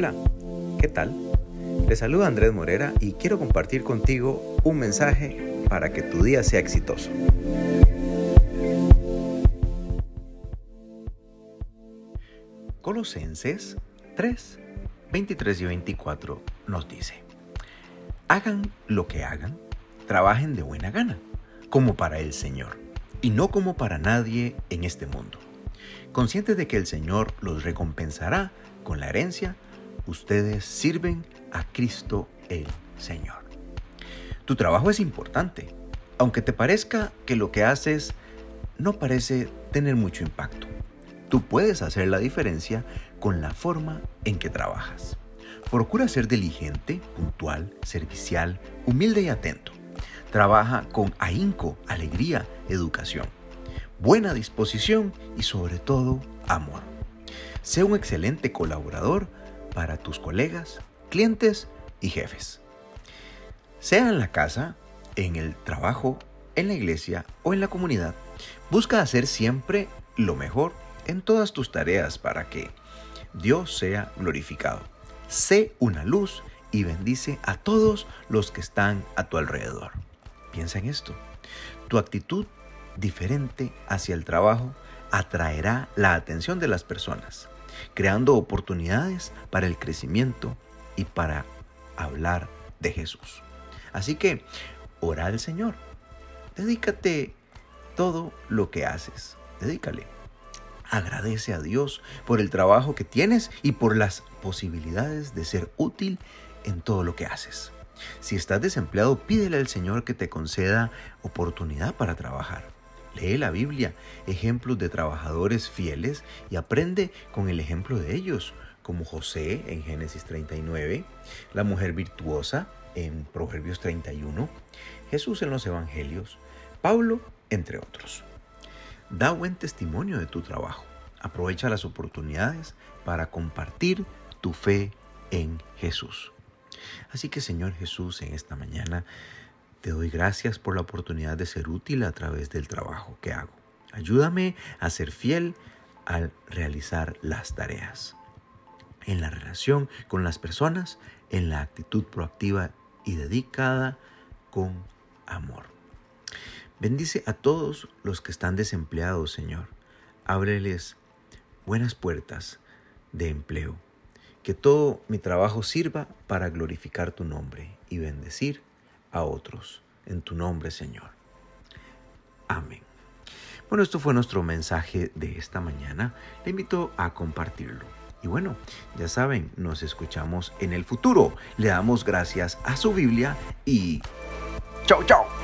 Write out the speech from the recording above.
Hola, ¿qué tal? Te saluda Andrés Morera y quiero compartir contigo un mensaje para que tu día sea exitoso. Colosenses 3, 23 y 24 nos dice, hagan lo que hagan, trabajen de buena gana, como para el Señor, y no como para nadie en este mundo. Conscientes de que el Señor los recompensará con la herencia, ustedes sirven a Cristo el Señor. Tu trabajo es importante, aunque te parezca que lo que haces no parece tener mucho impacto. Tú puedes hacer la diferencia con la forma en que trabajas. Procura ser diligente, puntual, servicial, humilde y atento. Trabaja con ahínco, alegría, educación, buena disposición y sobre todo amor. Sé un excelente colaborador para tus colegas, clientes y jefes. Sea en la casa, en el trabajo, en la iglesia o en la comunidad, busca hacer siempre lo mejor en todas tus tareas para que Dios sea glorificado. Sé una luz y bendice a todos los que están a tu alrededor. Piensa en esto. Tu actitud diferente hacia el trabajo atraerá la atención de las personas, creando oportunidades para el crecimiento y para hablar de Jesús. Así que, ora al Señor. Dedícate todo lo que haces. Dedícale. Agradece a Dios por el trabajo que tienes y por las posibilidades de ser útil en todo lo que haces. Si estás desempleado, pídele al Señor que te conceda oportunidad para trabajar. Lee la Biblia, ejemplos de trabajadores fieles y aprende con el ejemplo de ellos, como José en Génesis 39, la mujer virtuosa en Proverbios 31, Jesús en los Evangelios, Pablo, entre otros. Da buen testimonio de tu trabajo. Aprovecha las oportunidades para compartir tu fe en Jesús. Así que Señor Jesús, en esta mañana te doy gracias por la oportunidad de ser útil a través del trabajo que hago. Ayúdame a ser fiel al realizar las tareas. En la relación con las personas, en la actitud proactiva y dedicada con amor. Bendice a todos los que están desempleados, Señor. Ábreles buenas puertas de empleo. Que todo mi trabajo sirva para glorificar tu nombre y bendecir a otros. En tu nombre, Señor. Amén. Bueno, esto fue nuestro mensaje de esta mañana. Le invito a compartirlo. Y bueno, ya saben, nos escuchamos en el futuro. Le damos gracias a su Biblia y chao, chao.